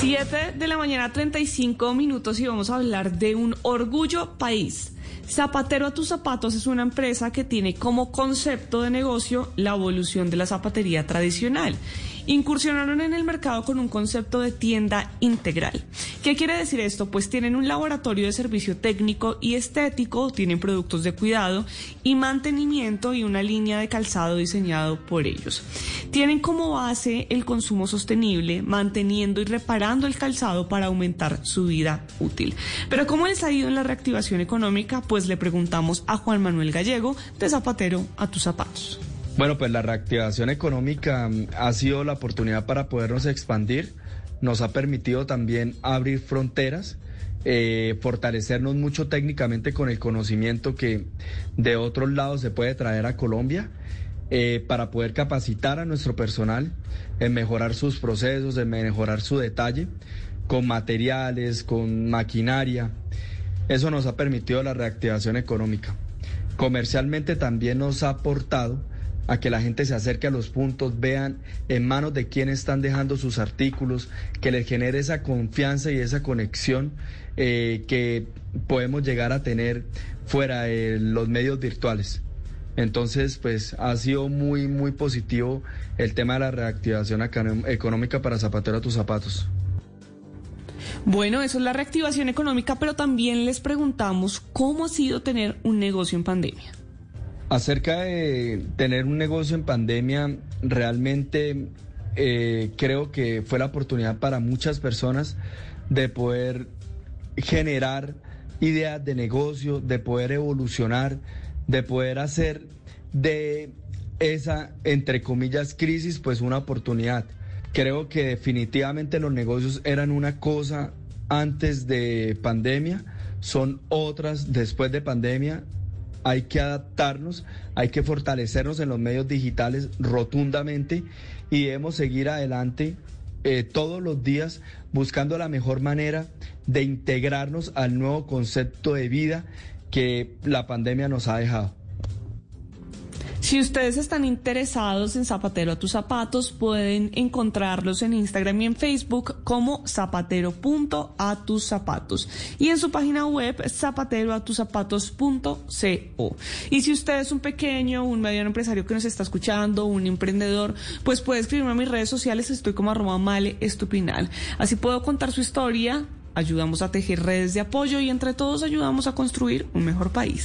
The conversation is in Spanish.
7 de la mañana, 35 minutos y vamos a hablar de un orgullo país. Zapatero a tus zapatos es una empresa que tiene como concepto de negocio la evolución de la zapatería tradicional incursionaron en el mercado con un concepto de tienda integral. ¿Qué quiere decir esto? Pues tienen un laboratorio de servicio técnico y estético, tienen productos de cuidado y mantenimiento y una línea de calzado diseñado por ellos. Tienen como base el consumo sostenible, manteniendo y reparando el calzado para aumentar su vida útil. Pero ¿cómo les ha ido en la reactivación económica? Pues le preguntamos a Juan Manuel Gallego de Zapatero a tus zapatos. Bueno, pues la reactivación económica mm, ha sido la oportunidad para podernos expandir, nos ha permitido también abrir fronteras, eh, fortalecernos mucho técnicamente con el conocimiento que de otros lados se puede traer a Colombia. Eh, para poder capacitar a nuestro personal en mejorar sus procesos, en mejorar su detalle, con materiales, con maquinaria. Eso nos ha permitido la reactivación económica. Comercialmente también nos ha aportado a que la gente se acerque a los puntos, vean en manos de quién están dejando sus artículos, que les genere esa confianza y esa conexión eh, que podemos llegar a tener fuera de los medios virtuales. Entonces, pues ha sido muy, muy positivo el tema de la reactivación económica para Zapatero a tus zapatos. Bueno, eso es la reactivación económica, pero también les preguntamos cómo ha sido tener un negocio en pandemia. Acerca de tener un negocio en pandemia, realmente eh, creo que fue la oportunidad para muchas personas de poder generar ideas de negocio, de poder evolucionar, de poder hacer de esa, entre comillas, crisis, pues una oportunidad. Creo que definitivamente los negocios eran una cosa antes de pandemia, son otras después de pandemia hay que adaptarnos, hay que fortalecernos en los medios digitales rotundamente y debemos seguir adelante eh, todos los días buscando la mejor manera de integrarnos al nuevo concepto de vida que la pandemia nos ha dejado. Si ustedes están interesados en Zapatero a tus zapatos, pueden encontrarlos en Instagram y en Facebook como zapatero.atuzapatos y en su página web zapateroatuzapatos.co. Y si usted es un pequeño, un mediano empresario que nos está escuchando, un emprendedor, pues puede escribirme a mis redes sociales, estoy como arroba male estupinal. Así puedo contar su historia, ayudamos a tejer redes de apoyo y entre todos ayudamos a construir un mejor país.